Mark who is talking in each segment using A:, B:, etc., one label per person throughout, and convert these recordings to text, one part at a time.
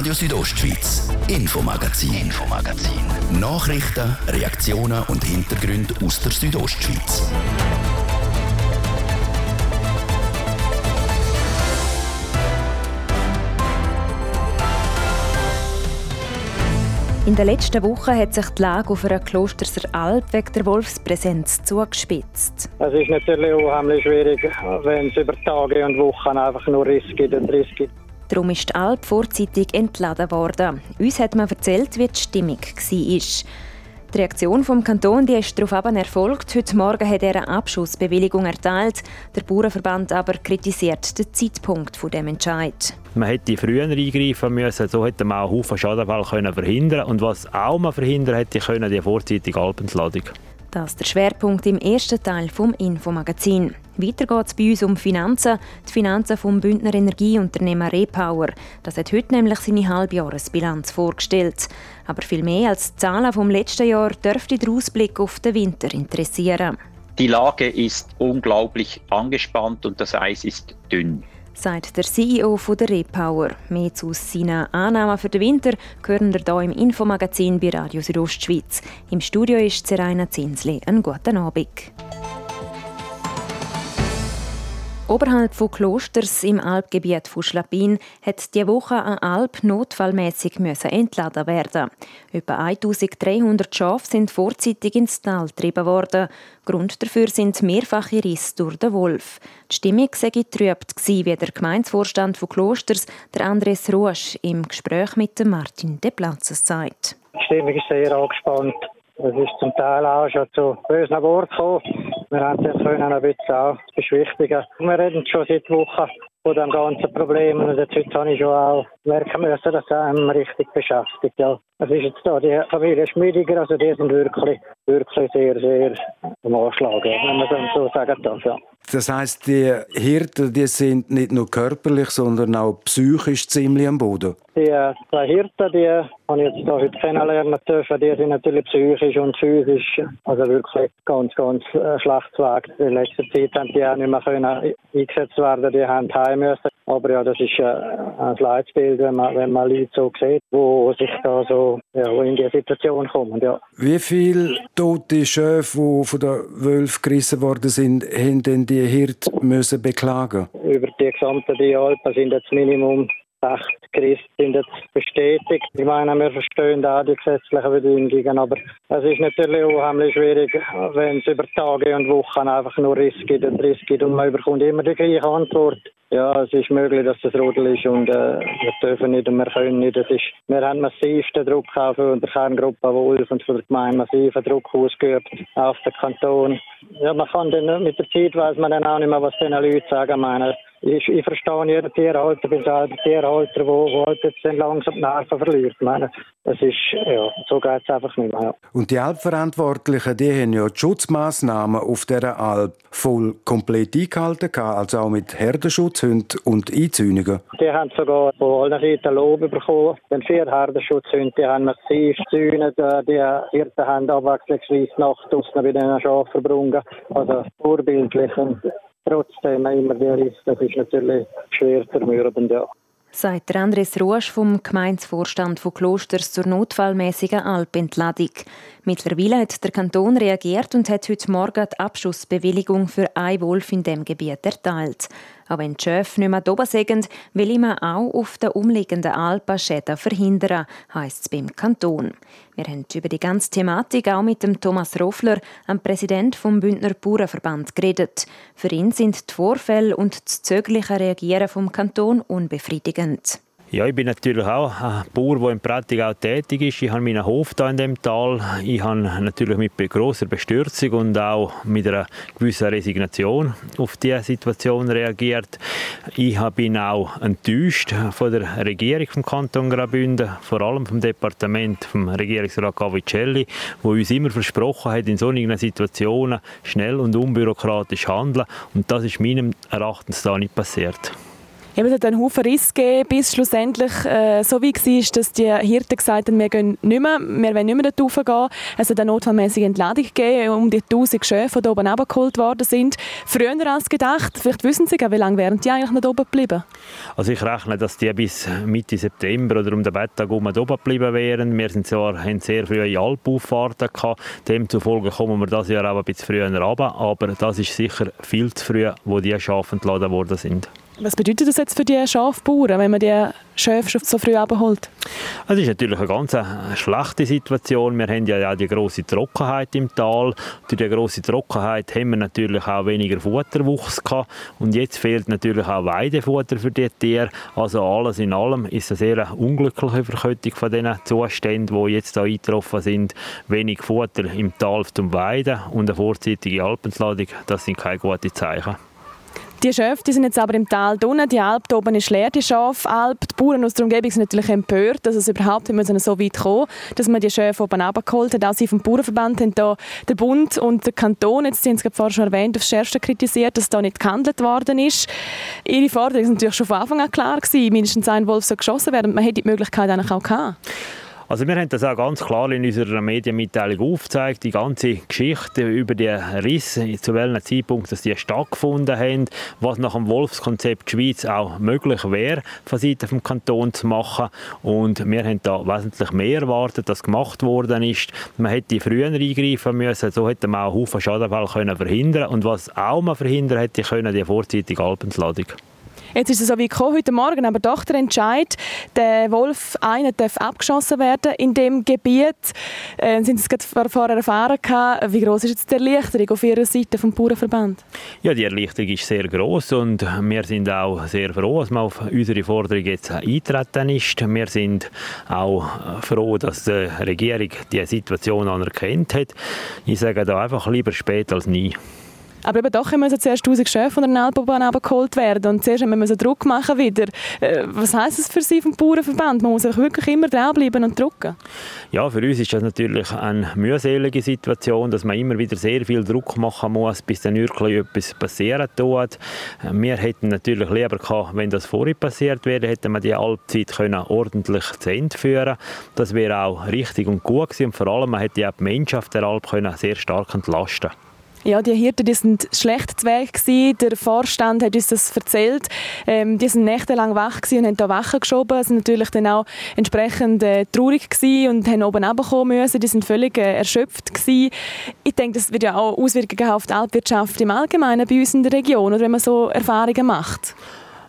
A: Radio Südostschweiz, Infomagazin, Infomagazin. Nachrichten, Reaktionen und Hintergründe aus der Südostschweiz.
B: In den letzten Wochen hat sich die Lage auf einer Klosterser Alp wegen der Wolfspräsenz zugespitzt.
C: Es ist natürlich unheimlich schwierig, wenn es über Tage und Wochen einfach nur Riss gibt und Riss gibt.
B: Darum ist die Alp vorzeitig entladen worden. Uns hat man erzählt, wie die Stimmung war. Die Reaktion vom Kanton die ist darauf erfolgt. Heute Morgen hat er eine Abschussbewilligung erteilt. Der Bauernverband aber kritisiert den Zeitpunkt von dem Entscheid.
D: Man hätte früher eingreifen müssen, so hätte man auch Haufen Schadenfall verhindern. Und was auch man verhindern hätte können, die vorzeitige Alpentladung.
B: Das ist der Schwerpunkt im ersten Teil vom Infomagazin. Weiter geht es bei uns um Finanzen, die Finanzen vom Bündner Energieunternehmer Repower. Das hat heute nämlich seine Halbjahresbilanz vorgestellt. Aber viel mehr als die Zahlen vom letzten Jahr dürfte der Ausblick auf den Winter interessieren.
E: Die Lage ist unglaublich angespannt und das Eis ist dünn
B: sagt der CEO von der Repower. Mehr zu seinen Annahmen für den Winter hören wir hier im Infomagazin bei Radio Südostschweiz. Im Studio ist Seraina Zinsli. Einen guten Abend. Oberhalb von Klosters im Alpgebiet von Schlapin hat diese Woche eine Alp notfallmäßig entladen werden. Etwa 1300 Schafe sind vorzeitig ins Tal getrieben worden. Grund dafür sind mehrfache Risse durch den Wolf. Die Stimmung sei getrübt wie der Gemeindevorstand von Klosters, der Andres Rusch, im Gespräch mit Martin De Platzes sagt.
C: Die Stimmung ist sehr angespannt. Es ist zum Teil auch schon zu bösen Worten gekommen. Wir haben das können ein bisschen auch beschwichtigen. Wir reden schon seit Wochen von dem ganzen Problem und jetzt heute habe ich schon auch merken müssen, dass es einem richtig beschäftigt. Ja. Es ist jetzt da die Familie Schmiediger, also die sind wirklich, wirklich sehr, sehr am Anschlag, wenn man so sagen darf. Ja.
F: Das heißt, die Hirten, die sind nicht nur körperlich, sondern auch psychisch ziemlich am Boden.
C: Die zwei Hirten, die habe ich jetzt da heute kennenlernen dürfen, die sind natürlich psychisch und physisch, also wirklich ganz, ganz äh, schlecht weg. In letzter Zeit haben die auch nicht mehr können eingesetzt werden, die haben heim müssen. Aber ja, das ist äh, ein Leitbild, wenn man, wenn man Leute so sieht, die sich da so ja, in diese Situation kommen. Ja.
F: Wie viele tote Schöfe, die von der Wölfe gerissen worden sind, haben denn die Hirt müssen beklagen?
C: Über die gesamte die Alpen sind jetzt Minimum sechs Christen sind jetzt bestätigt. Ich meine, wir verstehen auch die gesetzlichen Bedingungen, aber es ist natürlich unheimlich schwierig, wenn es über Tage und Wochen einfach nur Riss gibt und Riss gibt und man bekommt immer die gleiche Antwort. Ja, es ist möglich, dass das Rudel ist und äh, wir dürfen nicht und wir können nicht. Das ist, wir haben massivsten Druck auch von der Kerngruppe Wolf und von der Gemeinde massiven Druck ausgeübt auf den Kanton. Ja, man kann dann, mit der Zeit weiß man dann auch nicht mehr, was diesen Leute sagen. Meine, ich, ich verstehe jeden Tierhalter, bin selber Tierhalter, wo, wo halt jetzt langsam die Nerven verliert. Meine, es ist, ja, so geht es einfach nicht mehr.
F: Und die Alpverantwortlichen, die haben ja die Schutzmaßnahmen auf dieser Alp voll komplett eingehalten, also auch mit Herdenschutzhunden und Einzäunungen.
C: Die haben sogar von allen Seiten Lob bekommen. Den vier Herdenschutzhunden, die haben massiv gezäunt, die Hirten haben abwechslungsweise Nacht draussen bei den Schafen verbrungen. Also vorbildlich und trotzdem immer der ist, das ist natürlich schwer zermürbend, ja.
B: Sagt Andres Rusch vom Gemeinsvorstand von Klosters zur notfallmäßigen Alpentladung. Mittlerweile hat der Kanton reagiert und hat heute Morgen die Abschussbewilligung für ein Wolf in dem Gebiet erteilt. Auch wenn die Schöfe nicht mehr oben sind, will man auch auf den umliegenden Alpen Schäden verhindern, heisst es beim Kanton. Wir haben über die ganze Thematik auch mit dem Thomas Roffler, dem Präsident vom Bündner Bauernverband, geredet. Für ihn sind die Vorfälle und das zögerliche Reagieren vom Kanton unbefriedigend.
D: Ja, ich bin natürlich auch ein Bauer, der in Prattigau tätig ist. Ich habe meinen Hof hier in dem Tal. Ich habe natürlich mit großer Bestürzung und auch mit einer gewissen Resignation auf diese Situation reagiert. Ich bin auch enttäuscht von der Regierung vom Kanton Graubünden, vor allem vom Departement vom Regierungsrat Cavicelli, wo uns immer versprochen hat, in solchen Situationen schnell und unbürokratisch handeln. Und das ist meinem Erachtens da nicht passiert.
G: Eben, es hat einen Haufen Riss gegeben, bis schlussendlich äh, so wie war, dass die Hirten gesagt haben, wir gehen nicht mehr, wir wollen nicht mehr dort raufgehen. Es hat eine notfallmäßige Entladung gegeben, um die 1000 Schäfe, die oben abgeholt worden sind. Früher als gedacht. Vielleicht wissen Sie wie lange wären die eigentlich nicht oben geblieben?
D: Also ich rechne, dass die bis Mitte September oder um den herum oben geblieben wären. Wir sind zwar, haben sehr frühe Alpauffahrten gehabt, demzufolge kommen wir das Jahr auch ein bisschen früher runter, aber das ist sicher viel zu früh, wo die Schafe entladen worden sind.
G: Was bedeutet das jetzt für die Schafbauern, wenn man die Schafe so früh abholt?
D: Es ist natürlich eine ganz äh, schlechte Situation. Wir haben ja auch die große Trockenheit im Tal. Durch die große Trockenheit haben wir natürlich auch weniger Futterwuchs gehabt. Und jetzt fehlt natürlich auch Weidefutter für die Tiere. Also alles in allem ist eine sehr unglückliche Verkettung von diesen Zuständen, die jetzt da eingetroffen sind. Wenig Futter im Tal zum Weiden und eine vorzeitige Alpentladung, das sind keine guten Zeichen.
G: Die Schäfe die sind jetzt aber im Tal drinnen. Die Alp da oben ist leer, die Schafalp. Die Bauern aus der Umgebung sind natürlich empört, dass es überhaupt nicht so weit kommen dass man die Schäfe oben abgeholt hat. Auch sie vom Bauernverband haben da der Bund und der Kanton, jetzt sind es vorher schon erwähnt, aufs Schärfste kritisiert, dass da nicht gehandelt worden ist. Ihre Forderung ist natürlich schon von Anfang an klar gewesen, mindestens ein Wolf soll geschossen werden. Man hätte die Möglichkeit eigentlich auch gehabt.
D: Also wir haben das auch ganz klar in unserer Medienmitteilung aufgezeigt, die ganze Geschichte über die Risse, zu welchem Zeitpunkt dass die stattgefunden haben, was nach dem Wolfskonzept Schweiz auch möglich wäre, von Seiten des Kantons zu machen. Und wir haben da wesentlich mehr erwartet, dass gemacht worden ist. Man hätte früher eingreifen müssen, so hätte man auch Haufen Schadenfälle können verhindern Und was auch man verhindern hätte können, die vorzeitige Alpensladung.
G: Jetzt ist es so wie gekommen, heute Morgen, aber doch der Entscheid, der Wolf einer darf abgeschossen werden in dem Gebiet. Äh, sind Sie es gerade vorher erfahren gehabt, wie groß ist jetzt die Erleichterung auf Ihrer Seite vom Bauernverband?
D: Ja, die Erleichterung ist sehr groß und wir sind auch sehr froh, dass man auf unsere Forderung jetzt eintreten ist. Wir sind auch froh, dass die Regierung die Situation anerkannt hat. Ich sage da einfach lieber spät als nie.
G: Aber eben doch müssen zuerst 1000 Schäfe von der Alpobahn abgeholt werden und zuerst müssen wir Druck machen wieder. Äh, was heisst das für Sie vom Bauernverband? Man muss wirklich immer dranbleiben und drucken?
D: Ja, für uns ist das natürlich eine mühselige Situation, dass man immer wieder sehr viel Druck machen muss, bis dann wirklich etwas passieren tut. Wir hätten natürlich lieber gehabt, wenn das vorher passiert wäre, hätten wir die Alpzeit können ordentlich zu Ende führen Das wäre auch richtig und gut gewesen und vor allem man hätte auch die auf der Alp können sehr stark entlasten können.
G: Ja, die Hirten die sind schlecht zu Weg gewesen. Der Vorstand hat uns das erzählt. Ähm, die sind nächtelang wach und haben da Wachen geschoben. Sie sind natürlich dann auch entsprechend äh, traurig gewesen und haben oben runterkommen müssen. Die sind völlig äh, erschöpft gewesen. Ich denke, das wird ja auch Auswirkungen auf die Alpwirtschaft im Allgemeinen bei uns in der Region, oder wenn man so Erfahrungen macht.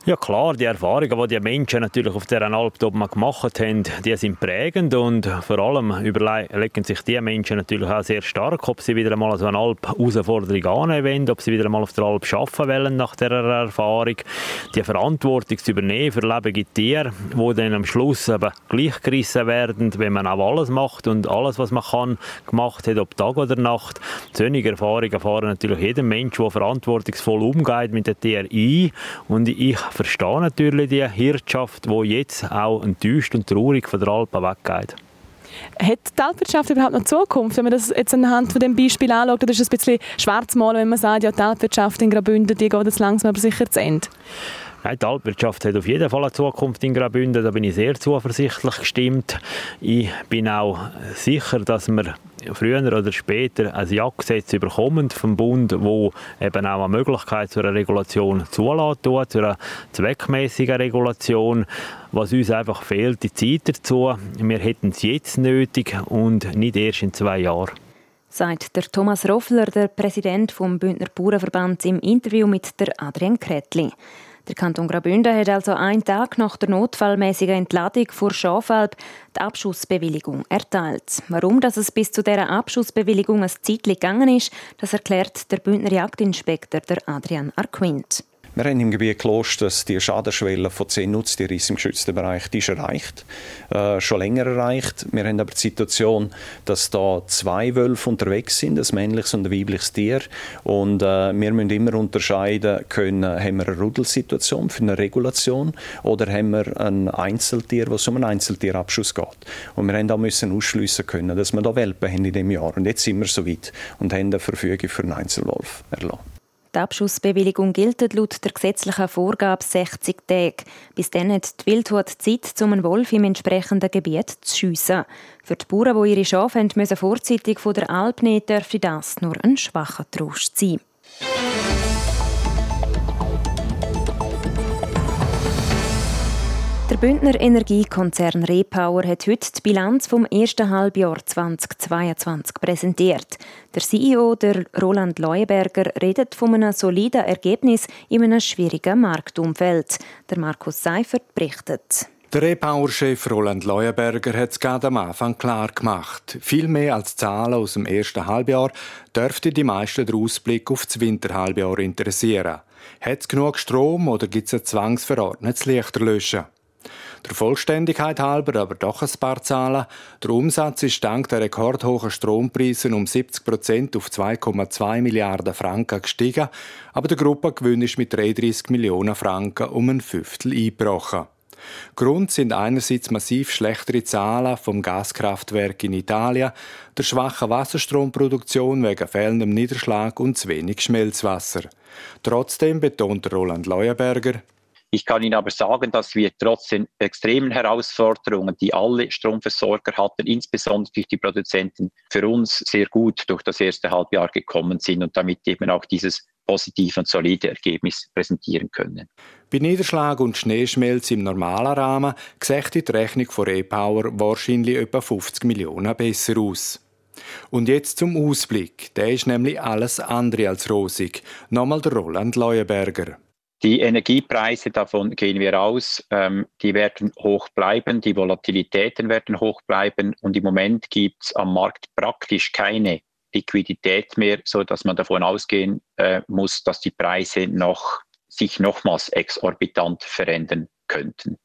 D: Ja klar, die Erfahrungen, die die Menschen natürlich auf dieser Alp gemacht haben, die sind prägend und vor allem überlegen sich die Menschen natürlich auch sehr stark, ob sie wieder einmal so eine Alp-Herausforderung annehmen wollen, ob sie wieder einmal auf der Alp arbeiten wollen nach dieser Erfahrung. Die Verantwortung zu übernehmen für lebende Tiere, die dann am Schluss eben gleichgerissen werden, wenn man auch alles macht und alles, was man kann, gemacht hat, ob Tag oder Nacht. Solche Erfahrungen erfahren natürlich jeder Mensch, der verantwortungsvoll umgeht mit den Tieren ein und ich verstehe natürlich die Hirtschaft, die jetzt auch enttäuscht und traurig von der Alpen weggeht.
G: Hat die Alpwirtschaft überhaupt noch Zukunft? Wenn man das jetzt anhand von dem Beispiel anschaut, dann ist es ein bisschen schwarz malen, wenn man sagt, ja, die Alpwirtschaft in Graubünden, die geht jetzt langsam aber sicher zu Ende.
D: Nein, die Alpwirtschaft hat auf jeden Fall eine Zukunft in Graubünden, da bin ich sehr zuversichtlich gestimmt. Ich bin auch sicher, dass wir früher oder später ein Jagdgesetz bekommen vom Bund, wo eben auch eine Möglichkeit zu einer Regulation zulässt, zu einer zweckmäßigen Regulation. Was uns einfach fehlt, die Zeit dazu. Wir hätten es jetzt nötig und nicht erst in zwei Jahren
B: sagt der Thomas Roffler, der Präsident vom Bündner Bauernverband, im Interview mit der Adrian Kretli. Der Kanton Graubünden hat also einen Tag nach der notfallmäßigen Entladung vor Schafalb die Abschussbewilligung erteilt. Warum dass es bis zu dieser Abschussbewilligung ein Zeit gegangen ist, das erklärt der Bündner Jagdinspektor Adrian Arquint.
H: Wir haben im Gebiet Klosters die Schadenschwelle von 10 Nutztieren im geschützten Bereich, die ist erreicht, äh, schon länger erreicht. Wir haben aber die Situation, dass da zwei Wölfe unterwegs sind, ein männliches und ein weibliches Tier. Und äh, wir müssen immer unterscheiden können, haben wir eine Rudelsituation für eine Regulation oder haben wir ein Einzeltier, wo es um einen Einzeltierabschuss geht. Und wir haben da müssen ausschliessen können, dass wir da Welpen haben in dem Jahr. Und jetzt sind wir so weit und haben eine Verfügung für einen Einzelwolf erlassen.
B: Die Abschussbewilligung gilt laut der gesetzlichen Vorgabe 60 Tage. Bis dann hat die Wildhut Zeit, um einen Wolf im entsprechenden Gebiet zu schiessen. Für die Bauern, die ihre Schafe müssen vorzeitig von der Alp nehmen, dürfte das nur ein schwacher Trost sein. Der Bündner Energiekonzern Repower hat heute die Bilanz vom ersten Halbjahr 2022 präsentiert. Der CEO, der Roland Leuenberger, redet von einem soliden Ergebnis in einem schwierigen Marktumfeld. Der Markus Seifert berichtet.
F: Der Repower-Chef Roland Leuenberger hat es gerade am Anfang klar gemacht. Viel mehr als Zahlen aus dem ersten Halbjahr dürfte die meisten den Ausblick auf das Winterhalbjahr interessieren. Hat es genug Strom oder gibt es ein zwangsverordnetes Lichterlöschen? Der Vollständigkeit halber aber doch ein paar Zahlen. Der Umsatz ist dank der rekordhohen Strompreise um 70 Prozent auf 2,2 Milliarden Franken gestiegen, aber der Gruppengewinn ist mit 33 Millionen Franken um ein Fünftel eingebrochen. Grund sind einerseits massiv schlechtere Zahlen vom Gaskraftwerk in Italien, der schwachen Wasserstromproduktion wegen fehlendem Niederschlag und zu wenig Schmelzwasser. Trotzdem betont Roland Leuenberger,
E: ich kann Ihnen aber sagen, dass wir trotz den extremen Herausforderungen, die alle Stromversorger hatten, insbesondere durch die Produzenten, für uns sehr gut durch das erste Halbjahr gekommen sind und damit eben auch dieses positive und solide Ergebnis präsentieren können.
F: Bei Niederschlag und Schneeschmelz im normalen Rahmen sieht die Rechnung von E-Power wahrscheinlich etwa 50 Millionen besser aus. Und jetzt zum Ausblick. Der ist nämlich alles andere als rosig. Nochmal der Roland Leuenberger.
E: Die Energiepreise, davon gehen wir aus, ähm, die werden hoch bleiben, die Volatilitäten werden hoch bleiben und im Moment gibt es am Markt praktisch keine Liquidität mehr, so dass man davon ausgehen äh, muss, dass die Preise noch, sich nochmals exorbitant verändern könnten.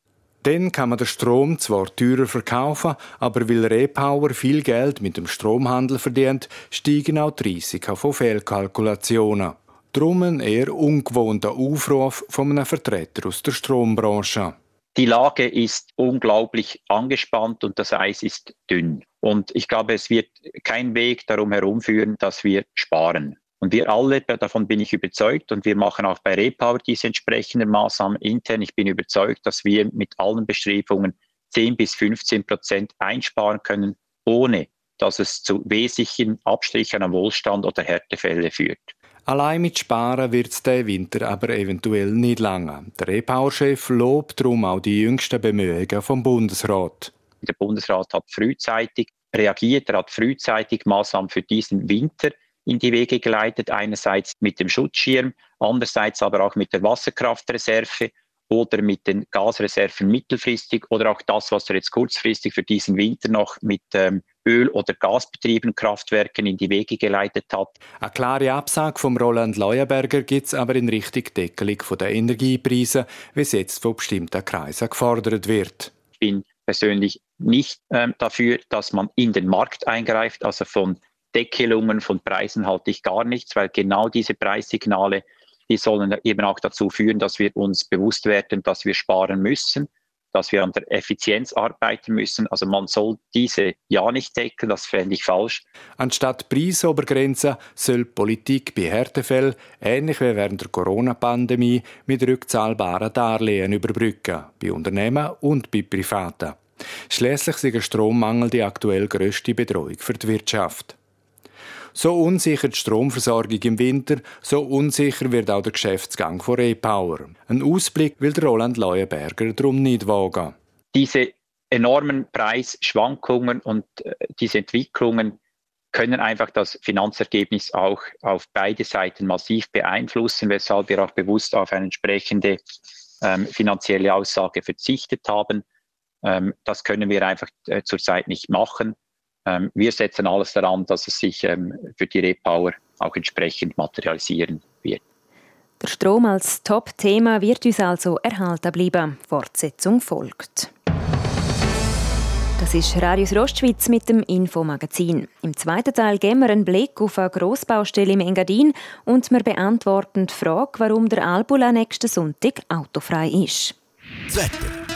F: Dann kann man den Strom zwar teurer verkaufen, aber weil Repower viel Geld mit dem Stromhandel verdient, steigen auch die Risiken von Fehlkalkulationen. Darum ein eher ungewohnter Aufruf von einem Vertreter aus der Strombranche.
E: Die Lage ist unglaublich angespannt und das Eis ist dünn. Und ich glaube, es wird kein Weg darum herumführen, dass wir sparen. Und wir alle, davon bin ich überzeugt, und wir machen auch bei Repower diese entsprechenden Maßnahmen intern. Ich bin überzeugt, dass wir mit allen Bestrebungen 10 bis 15 Prozent einsparen können, ohne dass es zu wesentlichen Abstrichen am Wohlstand oder Härtefälle führt.
F: Allein mit Sparen wird es diesen Winter aber eventuell nicht lange. Der E-Power-Chef lobt darum auch die jüngsten Bemühungen vom Bundesrat.
E: Der Bundesrat hat frühzeitig reagiert, er hat frühzeitig Maßnahmen für diesen Winter in die Wege geleitet. Einerseits mit dem Schutzschirm, andererseits aber auch mit der Wasserkraftreserve oder mit den Gasreserven mittelfristig oder auch das, was er jetzt kurzfristig für diesen Winter noch mit ähm, Öl- oder Gasbetrieben Kraftwerken in die Wege geleitet hat.
F: Eine klare Absage vom Roland Leuenberger gibt es aber in Richtung Deckelung der Energiepreise, wie es jetzt von bestimmten Kreisen gefordert wird.
E: Ich bin persönlich nicht ähm, dafür, dass man in den Markt eingreift, also von Deckelungen von Preisen halte ich gar nichts, weil genau diese Preissignale, die sollen eben auch dazu führen, dass wir uns bewusst werden, dass wir sparen müssen dass wir an der Effizienz arbeiten müssen. Also man soll diese ja nicht decken, das fände ich falsch.
F: Anstatt Preisobergrenzen soll Politik bei Härtefällen, ähnlich wie während der Corona-Pandemie, mit rückzahlbaren Darlehen überbrücken, bei Unternehmen und bei Privaten. Schließlich ist der Strommangel die aktuell grösste Bedrohung für die Wirtschaft. So unsicher die Stromversorgung im Winter, so unsicher wird auch der Geschäftsgang von E-Power. Ein Ausblick will Roland Leuenberger darum nicht wagen.
E: Diese enormen Preisschwankungen und äh, diese Entwicklungen können einfach das Finanzergebnis auch auf beide Seiten massiv beeinflussen, weshalb wir auch bewusst auf eine entsprechende ähm, finanzielle Aussage verzichtet haben. Ähm, das können wir einfach äh, zurzeit nicht machen. Ähm, wir setzen alles daran, dass es sich ähm, für die Repower auch entsprechend materialisieren wird.
B: Der Strom als Top-Thema wird uns also erhalten bleiben. Fortsetzung folgt. Das ist Radius Rostschwitz mit dem Infomagazin. Im zweiten Teil geben wir einen Blick auf eine Grossbaustelle im Engadin und wir beantworten die Frage, warum der Albula nächsten Sonntag autofrei ist.
A: Das Wetter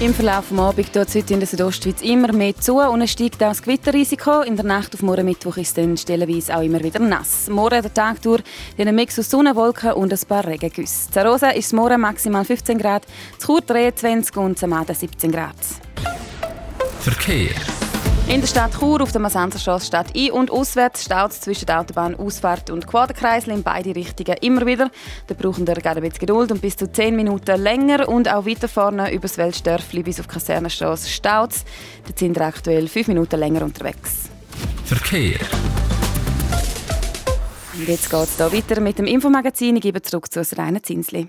I: im Verlauf des Abends tut es heute in der Südostschweiz immer mehr zu und es steigt auch das Gewitterrisiko. In der Nacht auf morgen Mittwoch ist es dann stellenweise auch immer wieder nass. Morgen der Tag durch ein Mix aus Sonnenwolken und ein paar Regengüsse. Zu Rosa ist morgen maximal 15 Grad, zu Chur 23 und Maden 17 Grad.
A: Verkehr.
I: In der Stadt Chur auf der Masanzerstraße statt ein- und auswärts staut es zwischen der Autobahnausfahrt und Quaderkreisel in beide Richtungen immer wieder. Da brauchen wir gerade ein bisschen Geduld und bis zu 10 Minuten länger. Und auch weiter vorne über das Weltstörfli bis auf die Kasernenstraße staut es. Da sind wir aktuell 5 Minuten länger unterwegs.
A: Verkehr.
I: Und jetzt geht es hier weiter mit dem Infomagazin. Ich gebe zurück zu Rainer Zinsli.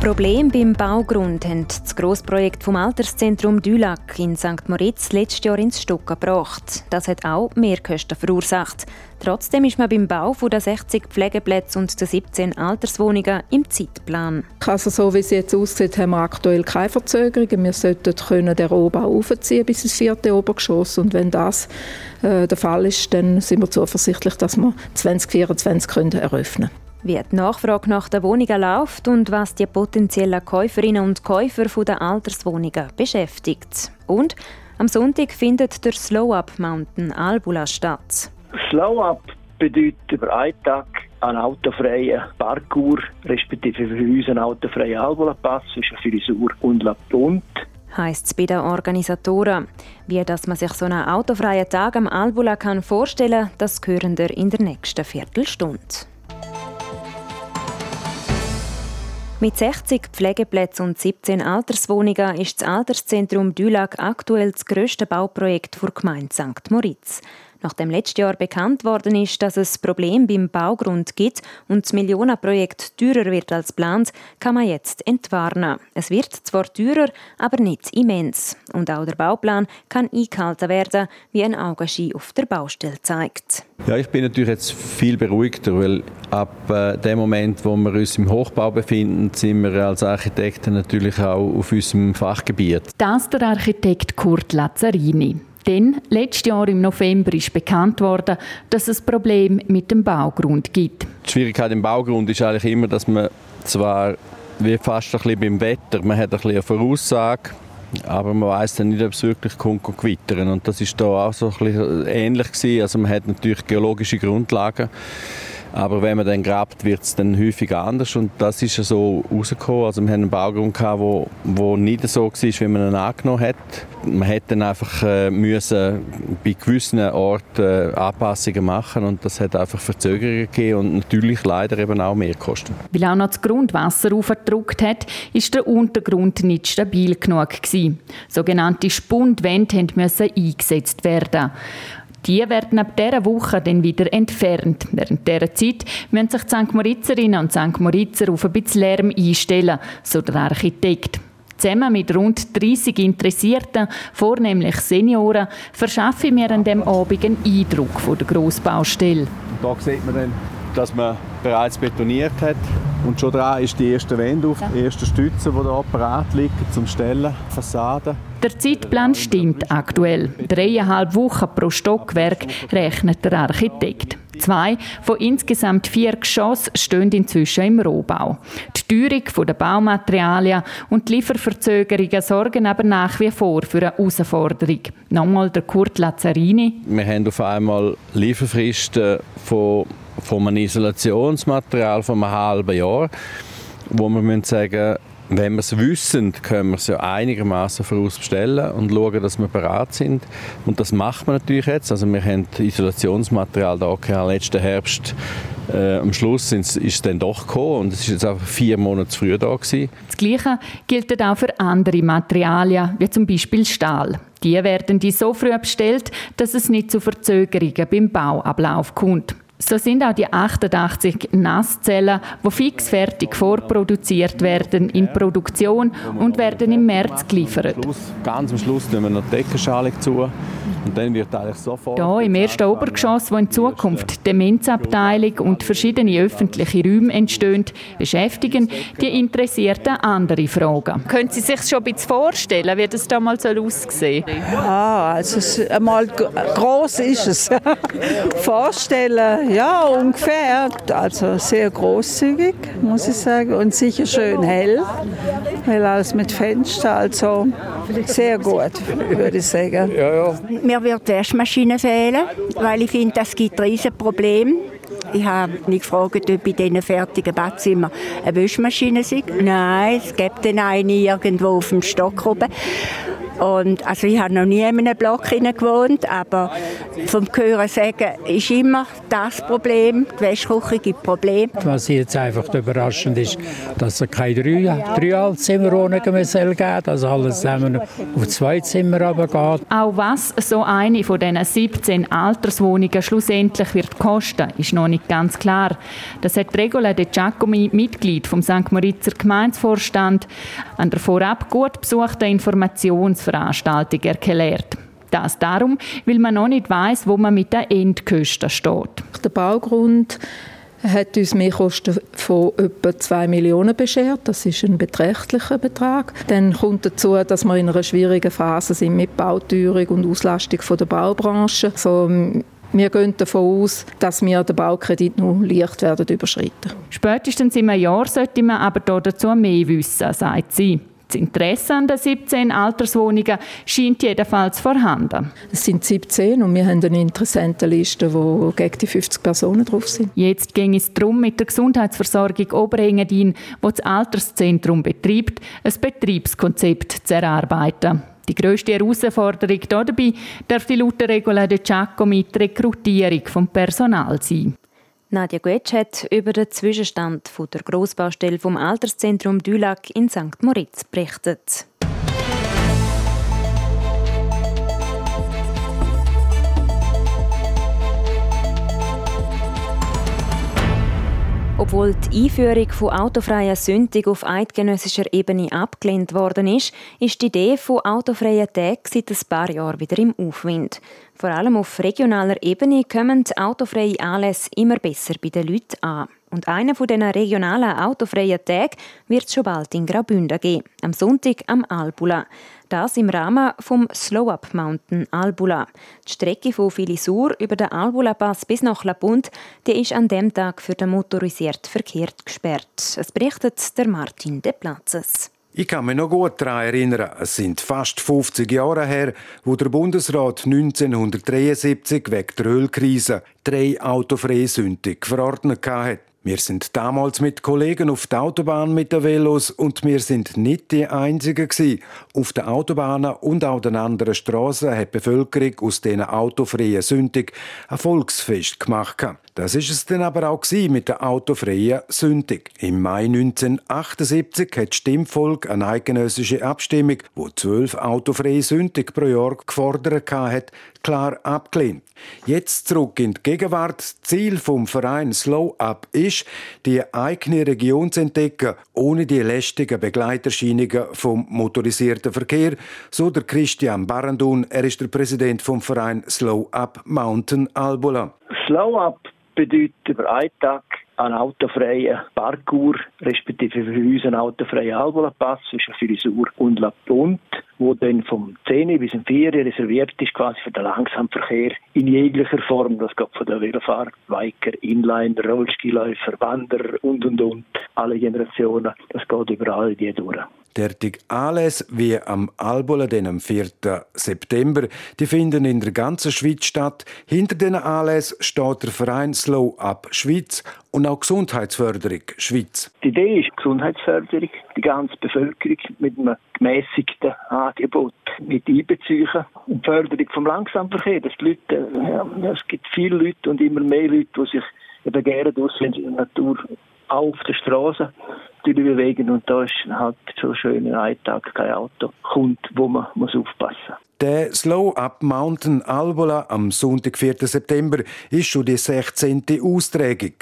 B: Problem beim Baugrund haben das Grossprojekt vom Alterszentrum Dülac in St. Moritz letztes Jahr ins Stocken gebracht. Das hat auch Mehrkosten verursacht. Trotzdem ist man beim Bau der 60 Pflegeplätze und der 17 Alterswohnungen im Zeitplan.
J: Also so wie es jetzt aussieht, haben wir aktuell keine Verzögerungen. Wir sollten können den Rohbau aufziehen bis ins vierte Obergeschoss und wenn das äh, der Fall ist, dann sind wir zuversichtlich, dass wir 2024 können eröffnen können
B: wie die Nachfrage nach den Wohnungen läuft und was die potenziellen Käuferinnen und Käufer der Alterswohnungen beschäftigt. Und am Sonntag findet der Slow Up Mountain Albula statt.
K: Slow Up bedeutet über einen Tag einen autofreien Parkour, respektive für uns einen autofreien Albula-Pass zwischen Frisur und Lapont
B: heisst es bei den Organisatoren. Wie dass man sich so einen autofreien Tag am Albula kann vorstellen kann, das hören wir in der nächsten Viertelstunde. Mit 60 Pflegeplätzen und 17 Alterswohnungen ist das Alterszentrum Dülag aktuell das grösste Bauprojekt der Gemeinde St. Moritz. Nachdem letztes Jahr bekannt worden ist, dass es Problem beim Baugrund gibt und das Millionenprojekt teurer wird als geplant, kann man jetzt entwarnen. Es wird zwar teurer, aber nicht immens. Und auch der Bauplan kann eingehalten werden, wie ein Augenschein auf der Baustelle zeigt.
L: Ja, ich bin natürlich jetzt viel beruhigter, weil ab äh, dem Moment, wo wir uns im Hochbau befinden, sind wir als Architekten natürlich auch auf unserem Fachgebiet.
M: Das der Architekt Kurt Lazzarini. Denn letztes Jahr im November ist bekannt worden, dass es Problem mit dem Baugrund gibt.
L: Die Schwierigkeit im Baugrund ist eigentlich immer, dass man zwar wie fast ein bisschen beim Wetter, man hat ein bisschen eine Voraussage, aber man weiß dann nicht, ob es wirklich kommt gewittern. Und das ist da auch so ein bisschen ähnlich gewesen. Also man hat natürlich geologische Grundlagen aber wenn man dann grabt, wird es dann häufig anders und das ist so rausgekommen. Also wir haben einen Baugrund gehabt, wo, wo nicht so war, wie man ihn angenommen hat. Man hätte dann einfach äh, müssen bei gewissen Orten äh, Anpassungen machen und das hat einfach Verzögerungen gegeben und natürlich leider eben auch mehr Kosten.
M: Weil auch noch das Grundwasser aufgedruckt hat, ist der Untergrund nicht stabil genug gewesen. Sogenannte Spundwände mussten eingesetzt werden. Die werden ab dieser Woche dann wieder entfernt. Während dieser Zeit müssen sich die St. Moritzerinnen und St. Moritzer auf ein bisschen Lärm einstellen, so der Architekt. Zusammen mit rund 30 Interessierten, vornehmlich Senioren, verschaffe ich mir an diesem Abend einen Eindruck von der Grossbaustelle.
L: Da sieht man dann, dass man bereits betoniert hat. Und schon dran ist die erste Wände auf, die ersten Stützen, die hier parat liegen zum Stellen, Fassaden.
M: Der Zeitplan stimmt aktuell. Dreieinhalb Wochen pro Stockwerk rechnet der Architekt. Zwei von insgesamt vier Geschossen stehen inzwischen im Rohbau. Die Teuerung der Baumaterialien und die Lieferverzögerungen sorgen aber nach wie vor für eine Herausforderung. Nochmal der Kurt Lazzarini.
L: Wir haben auf einmal Lieferfristen von, von einem Isolationsmaterial von einem halben Jahr, wo wir sagen wenn wir es wissen, können wir es ja einigermaßen vorausbestellen und schauen, dass wir bereit sind. Und das macht man natürlich jetzt. Also wir haben Isolationsmaterial da gehabt, letzten Herbst. Äh, am Schluss ist es dann doch gekommen und es ist jetzt einfach vier Monate früher da gewesen.
M: Das Gleiche gilt auch für andere Materialien, wie zum Beispiel Stahl. Die werden die so früh bestellt, dass es nicht zu Verzögerungen beim Bauablauf kommt. So sind auch die 88 Nasszellen, die fixfertig vorproduziert werden, in Produktion und werden im März geliefert.
L: Ganz am Schluss nehmen wir noch die Deckenschale zu. Und dann wird eigentlich sofort...
M: Hier im ersten Obergeschoss, wo in Zukunft die Demenzabteilung und verschiedene öffentliche Räume entstehen, beschäftigen die Interessierten andere Fragen. Können Sie sich schon ein bisschen vorstellen, wie das da mal aussehen
N: soll? Ah, also einmal groß ist es. Vorstellen, ja, ungefähr. Also sehr großzügig, muss ich sagen. Und sicher schön hell, weil alles mit Fenster, also sehr gut, würde ich sagen. Ja,
O: ja. Mir wird die Waschmaschine fehlen, weil ich finde, das gibt ein Riesenproblem. Ich habe mich gefragt, ob in diesen fertigen Badzimmer eine Waschmaschine ist. Nein, es gibt eine irgendwo auf dem Stock oben. Und also ich habe noch nie in einem Block gewohnt, aber vom Hören sagen ist immer das Problem. Die Wäschküche gibt Probleme.
P: Was jetzt einfach überraschend ist, dass es keine drei, drei Altzimmerwohnungen mehr soll geben dass alles zusammen auf zwei Zimmer runtergeht.
M: Auch was so eine von diesen 17 Alterswohnungen schlussendlich wird kosten, ist noch nicht ganz klar. Das hat Regola De Giacomi, Mitglied vom St. Moritzer Gemeinsvorstand, an der vorab gut besuchten Informationsveranstaltung Veranstaltung erklärt. Das darum, weil man noch nicht weiß, wo man mit den Endkosten steht.
J: Der Baugrund hat uns Mehrkosten von etwa 2 Millionen beschert. Das ist ein beträchtlicher Betrag. Dann kommt dazu, dass wir in einer schwierigen Phase sind mit Bauteuerung und Auslastung der Baubranche. So, wir gehen davon aus, dass wir den Baukredit nur leicht werden überschreiten.
M: Spätestens im Jahr sollte man aber dazu mehr wissen, sagt sie. Das Interesse an den 17 Alterswohnungen scheint jedenfalls vorhanden.
J: Es sind 17 und wir haben eine Interessentenliste, wo gegen die 50 Personen drauf sind.
M: Jetzt ging es darum, mit der Gesundheitsversorgung Oberengadin, wo das Alterszentrum betreibt, ein Betriebskonzept zu erarbeiten. Die grösste Herausforderung dabei dürfte laut der Regula de Giacomo mit der Rekrutierung vom Personal sein.
B: Nadja Guetsch hat über den Zwischenstand der Grossbaustelle vom Alterszentrum Dülac in St. Moritz berichtet. Obwohl die Einführung von autofreien Sündig auf eidgenössischer Ebene abgelehnt worden ist, ist die Idee von autofreien Tagen seit ein paar Jahren wieder im Aufwind. Vor allem auf regionaler Ebene kommen autofreie Anlässe immer besser bei den Leuten an. Und einer von diesen regionalen autofreien Tagen wird es schon bald in Graubünden geben, am Sonntag am Albula. Das im Rahmen vom Slow Up Mountain Albula. Die Strecke von Filisur über den Albula Pass bis nach La Punt, die ist an dem Tag für den motorisierten Verkehr gesperrt. Es berichtet der Martin De Platzes.
Q: Ich kann mich noch gut daran erinnern, es sind fast 50 Jahre her, wo der Bundesrat 1973 wegen der Ölkrise drei autofreie Sündig verordnet hat. Wir sind damals mit Kollegen auf der Autobahn mit den Velos und wir sind nicht die Einzigen gewesen. Auf den Autobahnen und auch den anderen Straßen hat die Bevölkerung aus diesen autofreien Sündig ein Volksfest gemacht. Das ist es dann aber auch mit der autofreien Sündig. Im Mai 1978 hat das Stimmvolk eine eidgenössische Abstimmung, wo zwölf autofreie Sündig pro Jahr gefordert hat, klar abgelehnt. Jetzt zurück in die Gegenwart. Ziel vom Verein Slow Up ist, die eigene Region zu entdecken, ohne die lästigen Begleiterscheinungen vom motorisierten Verkehr, so der Christian Barandun. Er ist der Präsident vom Verein Slow Up Mountain Albula.
K: Slow Up bedeutet über einen Tag einen autofreien Parkour, respektive für uns einen autofreien Albola-Pass zwischen Filisur und La Punt, wo dann vom 10 bis 4 reserviert ist, quasi für den Langsamverkehr in jeglicher Form. Das geht von der Velofahrer, Biker, Inliner, Rollskiläufer, Wanderer und und und. Alle Generationen. Das geht überall die durch.
Q: Derartig Anlässe wie am Albola, den am 4. September, die finden in der ganzen Schweiz statt. Hinter den Anlässen steht der Verein Slow Up Schweiz und auch Gesundheitsförderung Schweiz.
K: Die Idee ist Gesundheitsförderung, die ganze Bevölkerung mit einem gemäßigten Angebot mit einbeziehen und Förderung vom Langsamverkehr, dass die Leute, ja, es gibt viele Leute und immer mehr Leute, die sich gerne draussen in der Natur auf der Straße bewegen und da ist halt so schön ein Tag kein Auto kommt, wo man muss aufpassen
Q: Der Slow Up Mountain Albola am Sonntag, 4. September, ist schon die 16. Austragung.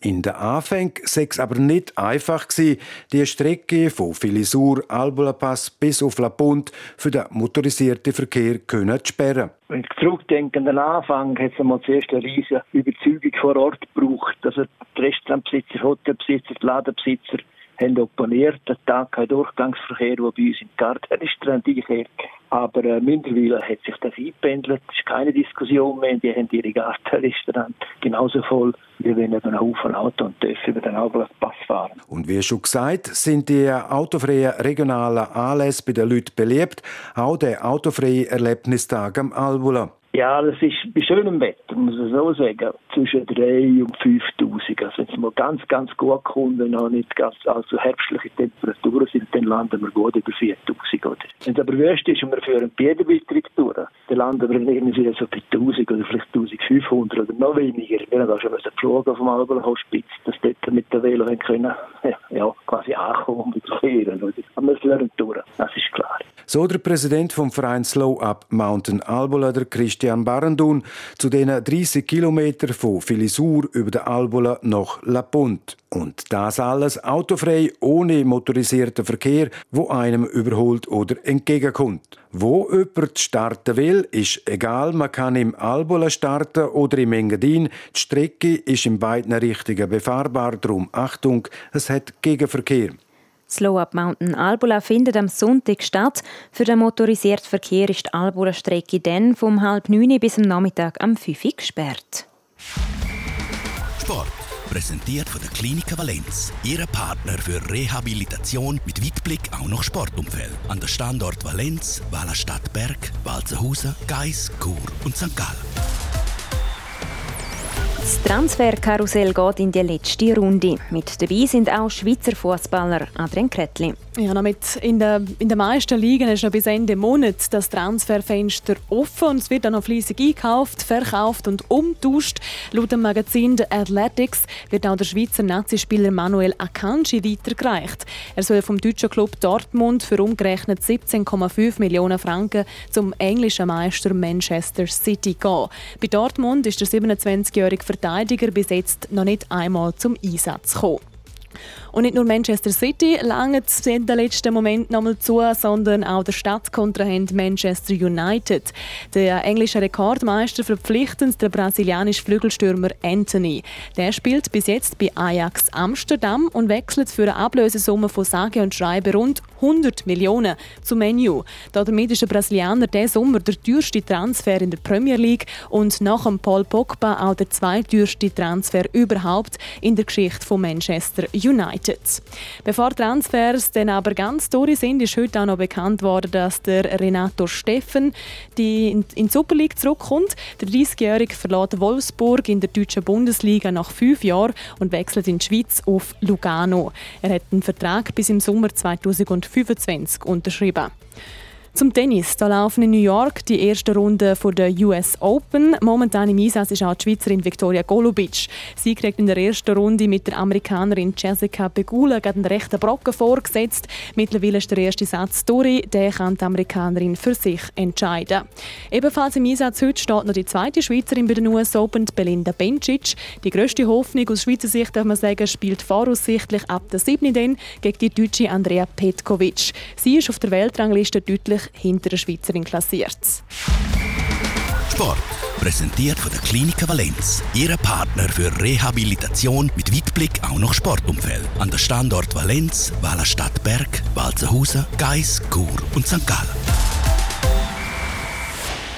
Q: In den Anfängen sei es aber nicht einfach gewesen, die Strecke von Filisur Albola Pass bis auf La Punt für den motorisierten Verkehr können zu sperren.
K: Wenn ich zurückdenke an den Anfang, hat es einmal zuerst eine riesige Überzeugung vor Ort gebraucht. Also die Restaurantbesitzer, Hotelbesitzer, die Ladenbesitzer haben opponiert. Der Tag kein Durchgangsverkehr, der bei uns im Gartenrestaurant einkehrt. Aber äh, mittlerweile hat sich das eingependelt. Es ist keine Diskussion mehr. Die haben ihre Gartenrestaurant genauso voll, wie wenn eben ein Haufen Auto und dürfen über den Pass fahren.
Q: Und wie schon gesagt, sind die autofreien regionalen Anlässe bei den Leuten beliebt. Auch der autofreie Erlebnistag am Albula.
K: Ja, das ist bei schönem Wetter, muss ich so sagen, zwischen 3 und 5000. Also wenn es mal ganz, ganz gut kommt, wenn noch nicht ganz also herbstliche Temperaturen sind, dann landen wir gut über 4000. Oder? Wenn es aber wüst ist und wir führen Biederbeitritt durch, dann landen wir irgendwie so bei 1000 oder vielleicht 1500 oder noch weniger. Wir haben auch schon geflogen vom Alberhospiz, dass dort mit der Velo können, ja, quasi ankommen und überqueren. Aber wir führen durch, das ist klar.
Q: So der Präsident vom Verein Slow Up Mountain Albola, der Christian Barendun, zu den 30 Kilometern von Filisur über den Albola nach La Punt. Und das alles autofrei, ohne motorisierten Verkehr, wo einem überholt oder entgegenkommt. Wo jemand starten will, ist egal, man kann im Albola starten oder im Engadin. Die Strecke ist in beiden Richtungen befahrbar, darum Achtung, es hat Gegenverkehr.
B: Slow Up Mountain Albula findet am Sonntag statt. Für den motorisierten Verkehr ist die Albula-Strecke dann vom halb neun bis am Nachmittag am 5 Uhr gesperrt.
A: Sport. Präsentiert von der Klinik Valenz. Ihre Partner für Rehabilitation mit Weitblick auch noch Sportumfeld. An der Standort Valenz, Wallerstadt Berg, Walzenhausen, Geis, Chur und St. Gallen.
B: Das Transferkarussell geht in die letzte Runde. Mit dabei sind auch Schweizer Fußballer Adrian Kretli.
G: Ja, damit in, der, in den meisten Ligen ist noch bis Ende Monat das Transferfenster offen und es wird dann noch fleissig eingekauft, verkauft und umtauscht. Laut dem Magazin The Athletics wird auch der Schweizer Nazispieler Manuel Akanji weitergereicht. Er soll vom deutschen Club Dortmund für umgerechnet 17,5 Millionen Franken zum englischen Meister Manchester City gehen. Bei Dortmund ist der 27-jährige Verteidiger bis jetzt noch nicht einmal zum Einsatz gekommen. Und nicht nur Manchester City langt in den letzten Moment nochmal zu, sondern auch der Stadtkontrahent Manchester United. Der englische Rekordmeister verpflichtet den brasilianischen Flügelstürmer Anthony. Der spielt bis jetzt bei Ajax Amsterdam und wechselt für eine Ablösesumme von sage und schreibe rund 100 Millionen zu Menu. Damit ist der Brasilianer diesen Sommer der teuerste Transfer in der Premier League und nach dem Paul Pogba auch der zweiteuerste Transfer überhaupt in der Geschichte von Manchester United. Bevor Transfers dann aber ganz durch sind, ist heute auch noch bekannt worden, dass der Renato Steffen die in die Super League zurückkommt. Der 30-Jährige verlässt Wolfsburg in der deutschen Bundesliga nach fünf Jahren und wechselt in die Schweiz auf Lugano. Er hat einen Vertrag bis im Sommer 2004 2025 unterschrieben. Zum Tennis. Da laufen in New York die erste Runde der US Open. Momentan im Einsatz ist auch die Schweizerin Viktoria Golubic. Sie kriegt in der ersten Runde mit der Amerikanerin Jessica Pegula einen rechten Brocken vorgesetzt. Mittlerweile ist der erste Satz durch. Den kann die Amerikanerin für sich entscheiden. Ebenfalls im Einsatz heute steht noch die zweite Schweizerin bei den US Open, Belinda Bencic. Die grösste Hoffnung aus Schweizer Sicht, darf man sagen, spielt voraussichtlich ab der 7. gegen die deutsche Andrea Petkovic. Sie ist auf der Weltrangliste hinter der Schweizerin klassiert.
A: Sport. Präsentiert von der Klinik Valenz. Ihre Partner für Rehabilitation mit Weitblick auch noch Sportumfeld. An der Standort Valenz, Wallerstadt Berg, Walzenhausen, Geis, Chur und St. Gallen.